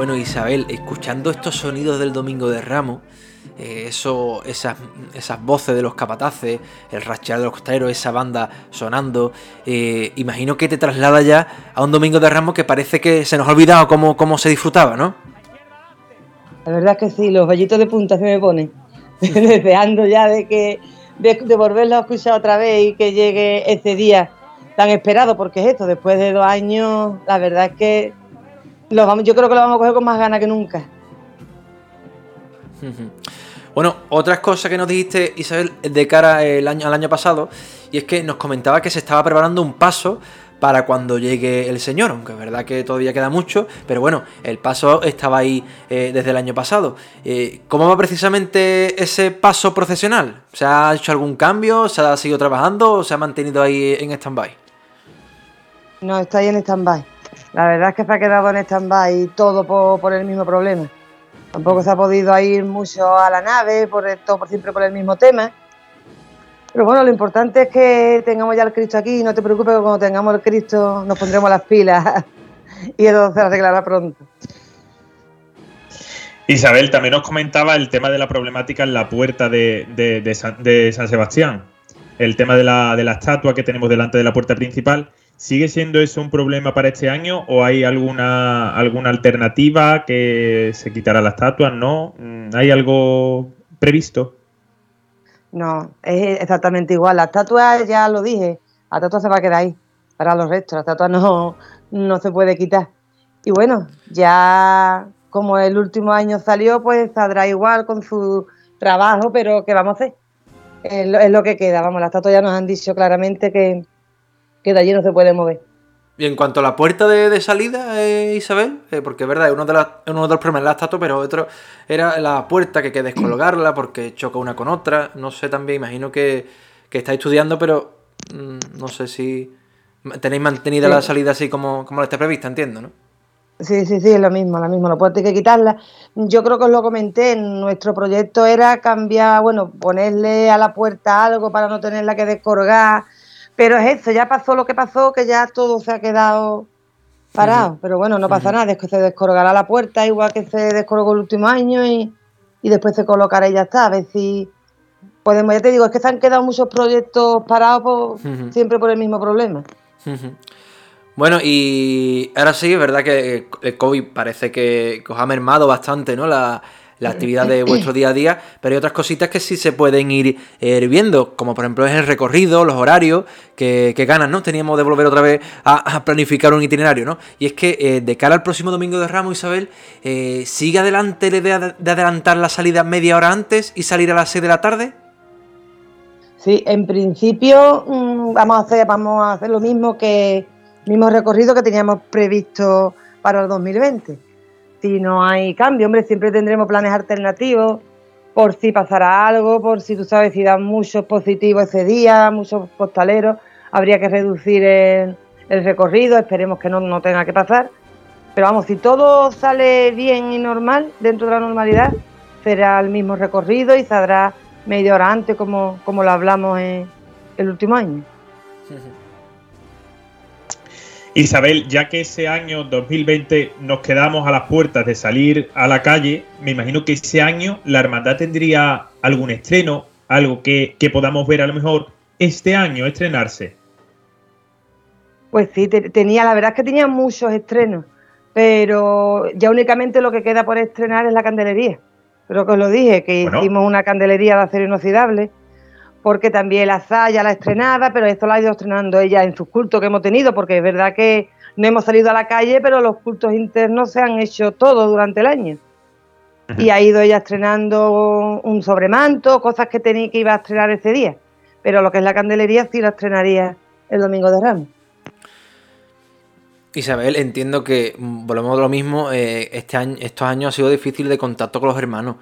Isabel, escuchando estos sonidos del Domingo de Ramos, eh, eso, esas, esas voces de los capataces, el rachear de los costareros, esa banda sonando, eh, imagino que te traslada ya a un Domingo de Ramos que parece que se nos ha olvidado cómo, cómo se disfrutaba, ¿no? La verdad es que sí, los vallitos de punta se me ponen, [laughs] deseando ya de que de, volverlo a escuchar otra vez y que llegue ese día tan esperado, porque es esto, después de dos años, la verdad es que yo creo que lo vamos a coger con más ganas que nunca. Bueno, otras cosas que nos dijiste, Isabel, de cara el año, al año pasado, y es que nos comentaba que se estaba preparando un paso para cuando llegue el Señor, aunque es verdad que todavía queda mucho, pero bueno, el paso estaba ahí eh, desde el año pasado. Eh, ¿Cómo va precisamente ese paso procesional? ¿Se ha hecho algún cambio? ¿Se ha seguido trabajando o se ha mantenido ahí en stand-by? No, está ahí en stand-by. La verdad es que se ha quedado en stand-by todo por, el mismo problema. Tampoco se ha podido ir mucho a la nave, por todo por siempre por el mismo tema. Pero bueno, lo importante es que tengamos ya el Cristo aquí. No te preocupes que cuando tengamos el Cristo nos pondremos las pilas [laughs] y eso se arreglará pronto. Isabel, también nos comentaba el tema de la problemática en la puerta de San, Sebastián. El tema de la, de la estatua que tenemos delante de la puerta principal. ¿Sigue siendo eso un problema para este año o hay alguna, alguna alternativa que se quitará la estatua? ¿No? ¿Hay algo previsto? No, es exactamente igual. La estatua, ya lo dije, la estatua se va a quedar ahí para los restos. La estatua no, no se puede quitar. Y bueno, ya como el último año salió, pues saldrá igual con su trabajo, pero ¿qué vamos a hacer? Es lo, es lo que queda. Vamos, la estatua ya nos han dicho claramente que, que de allí no se puede mover. Y en cuanto a la puerta de, de salida, eh, Isabel, eh, porque es verdad, uno de, las, uno de los problemas la estatua, pero otro era la puerta que hay que descolgarla porque choca una con otra. No sé también, imagino que, que estáis estudiando, pero mmm, no sé si tenéis mantenida sí. la salida así como, como la está prevista, entiendo, ¿no? Sí, sí, sí, es lo mismo, lo mismo, la puerta hay que quitarla. Yo creo que os lo comenté, nuestro proyecto era cambiar, bueno, ponerle a la puerta algo para no tenerla que descolgar pero es eso, ya pasó lo que pasó, que ya todo se ha quedado parado. Pero bueno, no pasa nada, es que se descolgará la puerta igual que se descolgó el último año y, y, después se colocará y ya está. A ver si podemos, ya te digo, es que se han quedado muchos proyectos parados por, uh -huh. siempre por el mismo problema. Bueno, y ahora sí, es verdad que el COVID parece que, que os ha mermado bastante, ¿no? La, la actividad de vuestro día a día, pero hay otras cositas que sí se pueden ir eh, viendo, como por ejemplo es el recorrido, los horarios que, que ganan, ¿no? Teníamos de volver otra vez a, planificar un itinerario, ¿no? Y es que eh, de cara al próximo domingo de Ramos, Isabel, eh, ¿sigue adelante la idea de adelantar la salida media hora antes y salir a las 6 de la tarde? Sí, en principio mmm, vamos, a hacer, vamos a hacer lo mismo que mismo recorrido que teníamos previsto para el 2020 si no hay cambio. Hombre, siempre tendremos planes alternativos por si pasará algo, por si tú sabes si dan muchos positivos ese día, muchos postaleros, habría que reducir el, el recorrido, esperemos que no, no, tenga que pasar. Pero vamos, si todo sale bien y normal, dentro de la normalidad, será el mismo recorrido y saldrá media hora antes, como, como lo hablamos en el último año. Isabel, ya que ese año 2020 nos quedamos a las puertas de salir a la calle, me imagino que ese año la hermandad tendría algún estreno, algo que, que podamos ver a lo mejor este año estrenarse. Pues sí, te, tenía, la verdad es que tenía muchos estrenos, pero ya únicamente lo que queda por estrenar es la candelería. Creo que os lo dije, que bueno. hicimos una candelería de acero inoxidable porque también la SA ya la estrenada, pero esto la ha ido estrenando ella en sus cultos que hemos tenido, porque es verdad que no hemos salido a la calle, pero los cultos internos se han hecho todos durante el año. Uh -huh. Y ha ido ella estrenando un sobremanto, cosas que tenía que iba a estrenar ese día. Pero lo que es la candelería sí la estrenaría el domingo de Ramos. Isabel, entiendo que volvemos a lo mismo. Eh, este año, estos años ha sido difícil de contacto con los hermanos.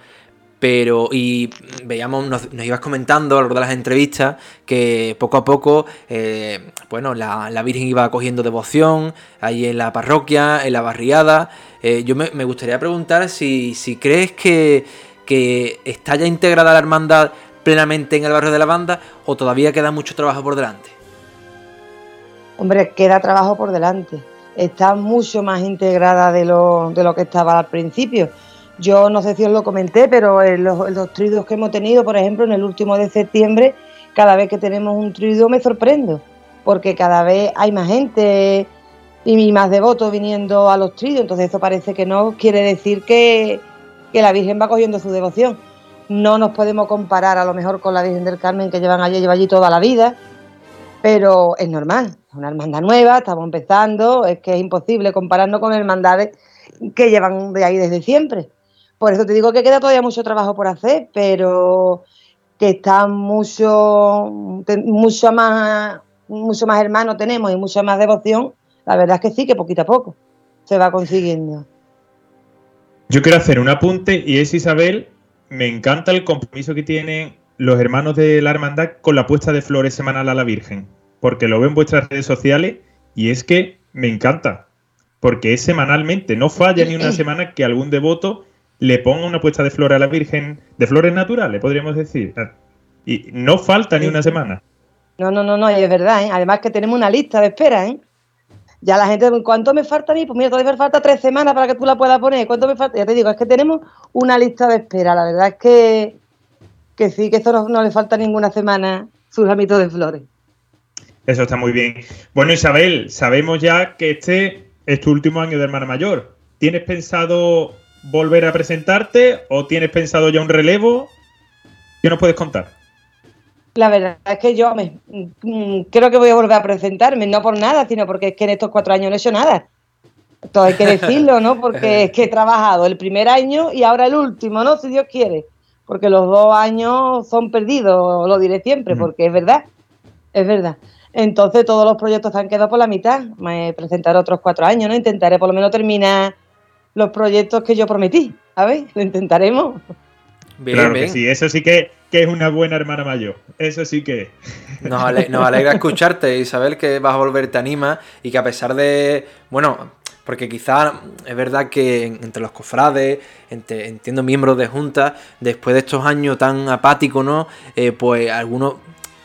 Pero, y veíamos, nos, ibas comentando a lo largo de las entrevistas que poco a poco, eh, bueno, la, la, Virgen iba cogiendo devoción ahí en la parroquia, en la barriada. Eh, yo me, me, gustaría preguntar si, si crees que, que, está ya integrada la hermandad plenamente en el barrio de la banda o todavía queda mucho trabajo por delante. Hombre, queda trabajo por delante. Está mucho más integrada de lo, de lo que estaba al principio yo no sé si os lo comenté, pero en los, en tridos que hemos tenido, por ejemplo, en el último de septiembre, cada vez que tenemos un trido me sorprendo, porque cada vez hay más gente y más devotos viniendo a los tridos, entonces eso parece que no quiere decir que, que la Virgen va cogiendo su devoción. No nos podemos comparar a lo mejor con la Virgen del Carmen que llevan allí, lleva allí toda la vida, pero es normal, es una hermandad nueva, estamos empezando, es que es imposible compararnos con hermandades que llevan de ahí desde siempre Por eso te digo que queda todavía mucho trabajo por hacer, pero que está mucho, mucho más, mucho más hermano tenemos y mucha más devoción. La verdad es que sí, que poquito a poco se va consiguiendo. Yo quiero hacer un apunte y es Isabel, me encanta el compromiso que tienen los hermanos de la hermandad con la puesta de flores semanal a la Virgen, porque lo veo en vuestras redes sociales y es que me encanta, porque es semanalmente, no falla ni una [clears throat] semana que algún devoto le ponga una puesta de flores a la Virgen, de flores naturales, podríamos decir. Y no falta ni una semana. No, no, no, no, y es verdad, ¿eh? además que tenemos una lista de espera, ¿eh? Ya la gente, ¿cuánto me falta a mí? Pues mira, todavía me falta tres semanas para que tú la puedas poner. ¿Cuánto me falta? Ya te digo, es que tenemos una lista de espera. La verdad es que, que sí, que eso no, le falta ninguna semana sus ramitos de flores. Eso está muy bien. Bueno, Isabel, sabemos ya que este es tu último año de hermana mayor. ¿Tienes pensado volver a presentarte o tienes pensado ya un relevo? ¿Qué nos puedes contar? La verdad es que yo me, mm, creo que voy a volver a presentarme, no por nada, sino porque es que en estos cuatro años no he hecho nada. Todo hay que decirlo, ¿no? Porque es que he trabajado el primer año y ahora el último, ¿no? Si Dios quiere. Porque los dos años son perdidos, lo diré siempre, porque es verdad, es verdad. Entonces todos los proyectos han quedado por la mitad. Me presentaré otros cuatro años, ¿no? Intentaré por lo menos terminar los proyectos que yo prometí. A ver, lo intentaremos. claro que sí, eso sí que, es una buena hermana mayor. Eso sí que. Nos, alegra escucharte y saber que vas a volver, te anima y que a pesar de. Bueno, porque quizá es verdad que entre los cofrades, entiendo miembros de juntas, después de estos años tan apáticos, ¿no? Eh, pues algunos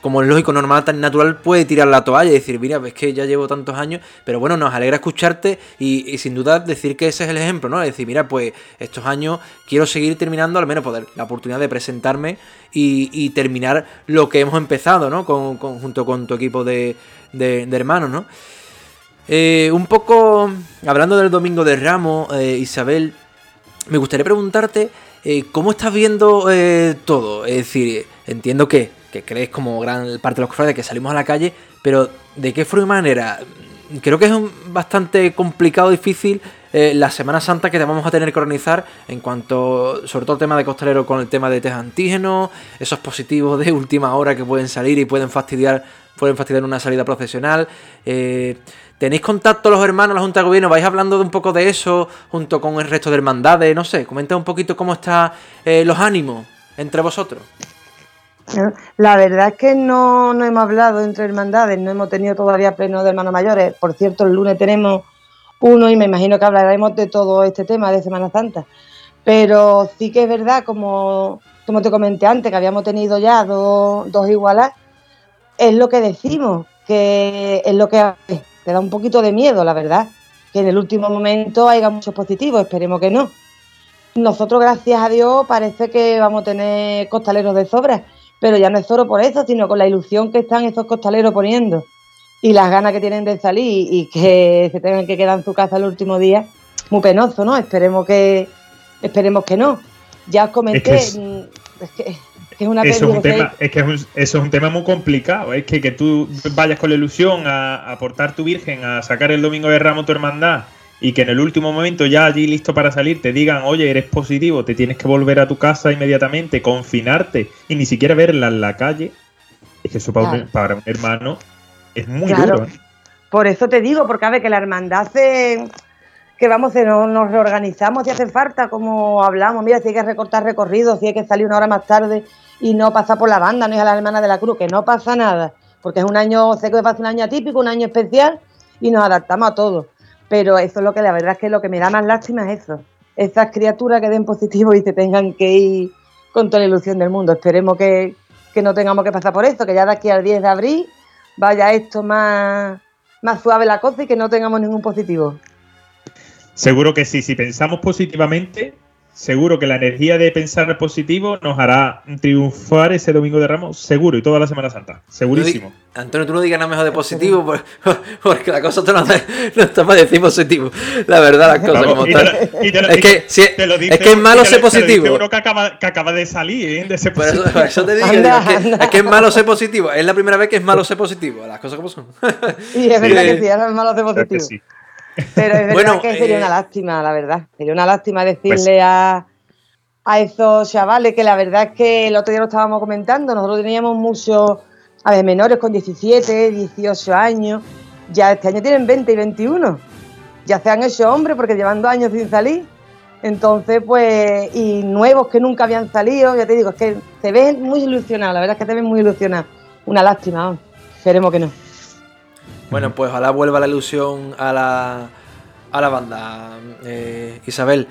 como es lógico, normal, tan natural, puede tirar la toalla y decir, mira, ves que ya llevo tantos años, pero bueno, nos alegra escucharte y, sin duda decir que ese es el ejemplo, ¿no? Es decir, mira, pues estos años quiero seguir terminando, al menos poder la oportunidad de presentarme y, terminar lo que hemos empezado, ¿no? Con, junto con tu equipo de, hermanos, ¿no? Eh, un poco, hablando del Domingo de Ramos, eh, Isabel, me gustaría preguntarte eh, cómo estás viendo todo. Es decir, entiendo que que crees como gran parte de los cofrades que salimos a la calle, pero ¿de qué forma manera? Creo que es bastante complicado, difícil eh, la Semana Santa que te vamos a tener que organizar en cuanto, sobre todo el tema de costalero con el tema de test antígenos, esos positivos de última hora que pueden salir y pueden fastidiar, pueden fastidiar una salida profesional. Eh, ¿Tenéis contacto los hermanos, la Junta de Gobierno? ¿Vais hablando de un poco de eso junto con el resto de hermandades? No sé, comenta un poquito cómo están eh, los ánimos entre vosotros. La verdad es que no, no hemos hablado entre hermandades, no hemos tenido todavía pleno de hermanos mayores. Por cierto, el lunes tenemos uno y me imagino que hablaremos de todo este tema de Semana Santa. Pero sí que es verdad, como, como te comenté antes, que habíamos tenido ya dos, dos igualas, es lo que decimos, que es lo que te da un poquito de miedo, la verdad, que en el último momento haya muchos positivos, esperemos que no. Nosotros, gracias a Dios, parece que vamos a tener costaleros de sobra pero ya no es solo por eso, sino con la ilusión que están esos costaleros poniendo y las ganas que tienen de salir y que se tengan que quedar en su casa el último día, muy penoso, ¿no? Esperemos que esperemos que no. Ya os comenté, es que es, mm, una eso es un tema, es que eso es un tema muy complicado. Es que, que tú vayas con la ilusión a aportar tu virgen, a sacar el domingo de ramo tu hermandad y que en el último momento ya allí listo para salir te digan, oye, eres positivo, te tienes que volver a tu casa inmediatamente, confinarte y ni siquiera verla en la calle, es que eso para, un, hermano es muy duro. ¿eh? Por eso te digo, porque a ver, que la hermandad hace que vamos, nos, nos reorganizamos si hace falta, como hablamos, mira, si hay que recortar recorridos, si hay que salir una hora más tarde y no pasar por la banda, no es a la hermana de la cruz, que no pasa nada, porque es un año, sé que pasa un año atípico, un año especial y nos adaptamos a todo pero eso es lo que la verdad es que lo que me da más lástima es eso, esas criaturas que den positivo y se tengan que ir con toda la ilusión del mundo. Esperemos que, no tengamos que pasar por esto, que ya de aquí al 10 de abril vaya esto más, más suave la cosa y que no tengamos ningún positivo. Seguro que sí, si pensamos positivamente, seguro que la energía de pensar positivo nos hará triunfar ese domingo de Ramos, seguro, y toda la Semana Santa, segurísimo. Antonio, tú no digas nada mejor de positivo, [laughs] porque la cosa no, está para decir positivo. La verdad, las cosas como están. Es que, es que es malo ser positivo. Uno que acaba, que acaba de salir, ¿eh? De ese eso, te digo, es, que, es malo ser positivo. Es la primera vez que es malo ser positivo, las cosas como son. [laughs] Y es verdad que sí, es malo ser positivo. Pero es verdad que sería una eh, lástima, la verdad. Sería una lástima decirle pues a, a esos chavales que la verdad es que el otro día lo estábamos comentando, nosotros teníamos muchos, a ver, menores con 17, 18 años, ya este año tienen 20 y 21, ya se han hecho hombres porque llevan dos años sin salir, entonces pues, y nuevos que nunca habían salido, ya te digo, es que se ven muy ilusionados, la verdad es que te ven muy ilusionados, una lástima, vamos. esperemos que no. Bueno, pues ojalá vuelva la ilusión a la, a la banda. Eh, Isabel,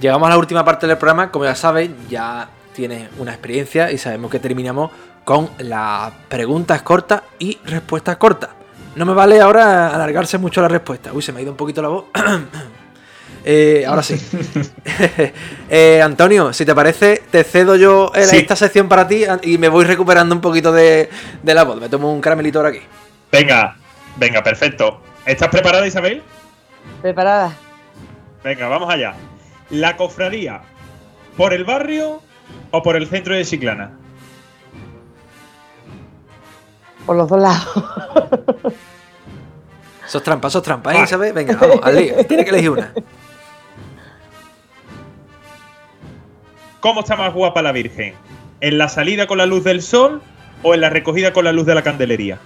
llegamos a la última parte del programa. Como ya sabéis, ya tienes una experiencia y sabemos que terminamos con las preguntas cortas y respuestas cortas. No me vale ahora alargarse mucho la respuesta. Uy, se me ha ido un poquito la voz. [coughs] Eh, ahora sí. [laughs] [laughs] Eh, Antonio, si te parece, te cedo yo esta sección para ti y me voy recuperando un poquito de, de la voz. Me tomo un caramelito ahora aquí. Venga, Venga, perfecto. ¿Estás preparada, Isabel? Preparada. Venga, vamos allá. ¿La cofradía por el barrio o por el centro de Chiclana? Por los dos lados. Sos trampa, sos trampa, ¿eh, Isabel? Venga, vamos, al lío. [laughs] Tiene que elegir una. ¿Cómo está más guapa la Virgen? ¿En la salida con la luz del sol o en la recogida con la luz de la candelería?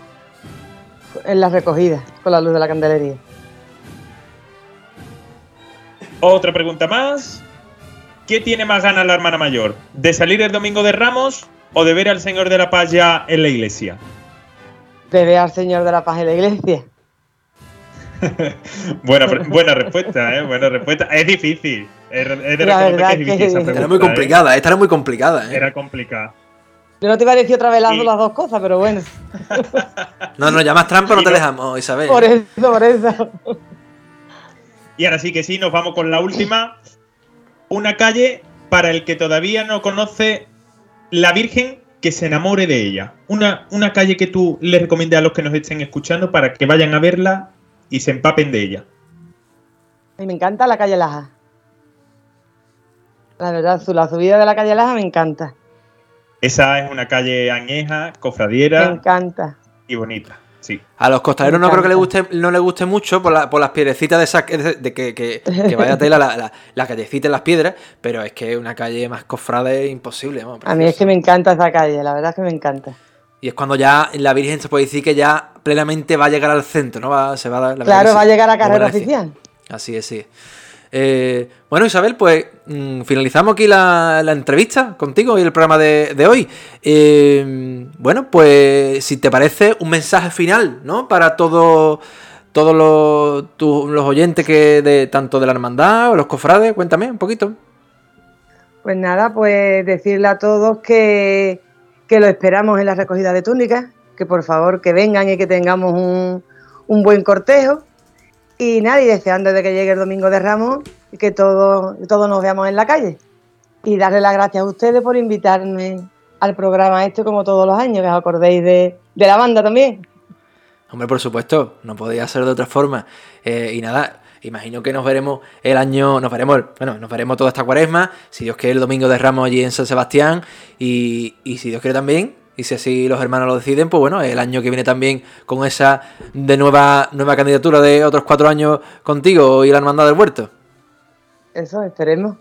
En la recogida con la luz de la candelería. Otra pregunta más. ¿Qué tiene más ganas la hermana mayor? ¿De salir el domingo de Ramos o de ver al Señor de la Paz ya en la iglesia? De ver al Señor de la Paz en la iglesia. [laughs] buena, buena respuesta, ¿eh? Buena respuesta. Es difícil. Es, de la verdad que es difícil. Era muy complicada, ¿eh? esta era muy complicada. ¿eh? Era complicada. Yo no te iba a decir otra vez las dos cosas, pero bueno. [laughs] no, no, llamas trampa, no te dejamos, Isabel. Por eso, por eso. Y ahora sí que sí, nos vamos con la última. Una calle para el que todavía no conoce la Virgen que se enamore de ella. Una, una calle que tú le recomiendes a los que nos estén escuchando para que vayan a verla y se empapen de ella. A mí me encanta la calle Laja. La verdad, la subida de la calle Laja me encanta. Esa es una calle añeja, cofradiera. Me encanta. Y bonita. Sí. A los costaleros no creo que le guste, no le guste mucho por, las piedrecitas de esa de que, que, vaya tela la, la, callecita en las piedras, pero es que una calle más cofrada es imposible. a mí es que me encanta esa calle, la verdad es que me encanta. Y es cuando ya la Virgen se puede decir que ya plenamente va a llegar al centro, ¿no? Va, se va a dar, claro, va a llegar a carrera oficial. Así es, sí. Eh, bueno, Isabel, pues mm, finalizamos aquí la, entrevista contigo y el programa de, hoy. Eh, bueno, pues si te parece, un mensaje final, ¿no? Para todos todos los, oyentes que de tanto de la hermandad o los cofrades, cuéntame un poquito. Pues nada, pues decirle a todos que, que lo esperamos en la recogida de túnicas, que por favor que vengan y que tengamos un, un buen cortejo y nadie deseando de que llegue el domingo de Ramos y que todos todo nos veamos en la calle. Y darle las gracias a ustedes por invitarme al programa este como todos los años, que os acordéis de, la banda también. Hombre, por supuesto, no podía ser de otra forma. Eh, y nada, imagino que nos veremos el año, nos veremos, bueno, nos veremos toda esta cuaresma, si Dios quiere el domingo de Ramos allí en San Sebastián, y, y si Dios quiere también, y si así los hermanos lo deciden, pues bueno, el año que viene también con esa de nueva, nueva candidatura de otros cuatro años contigo y la hermandad del huerto. Eso, esperemos.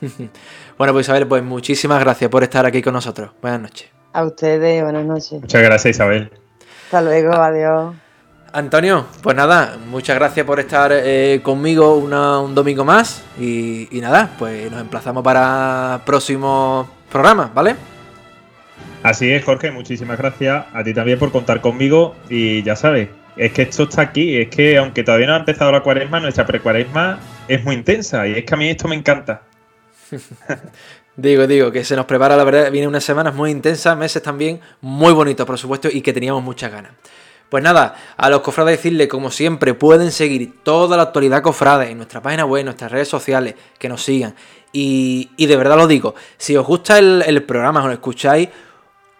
[laughs] bueno, pues Isabel, pues muchísimas gracias por estar aquí con nosotros. Buenas noches. A ustedes, buenas noches. Muchas gracias, Isabel. Hasta luego, adiós. Antonio, pues nada, muchas gracias por estar eh, conmigo un domingo más y, y nada, pues nos emplazamos para próximos programas, ¿vale? Así es, Jorge, muchísimas gracias a ti también por contar conmigo y ya sabes, es que esto está aquí, es que aunque todavía no ha empezado la cuaresma, nuestra precuaresma es muy intensa y es que a mí esto me encanta. [laughs] digo, digo, que se nos prepara, la verdad, viene unas semanas muy intensas, meses también muy bonitos, por supuesto, y que teníamos muchas ganas. Pues nada, a los cofrades decirles, como siempre, pueden seguir toda la actualidad cofrades en nuestra página web, en nuestras redes sociales, que nos sigan. Y, de verdad lo digo, si os gusta el programa, os lo escucháis,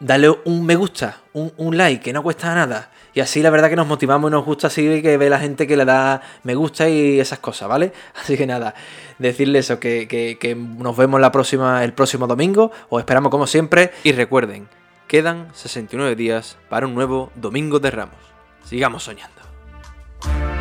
dale un me gusta, un, like, que no cuesta nada. Y así la verdad que nos motivamos y nos gusta así que ve la gente que le da me gusta y esas cosas, ¿vale? [laughs] Así que nada, decirle eso, que, que nos vemos la próxima, el próximo domingo, os esperamos como siempre y recuerden, quedan 69 días para un nuevo Domingo de Ramos. Sigamos soñando.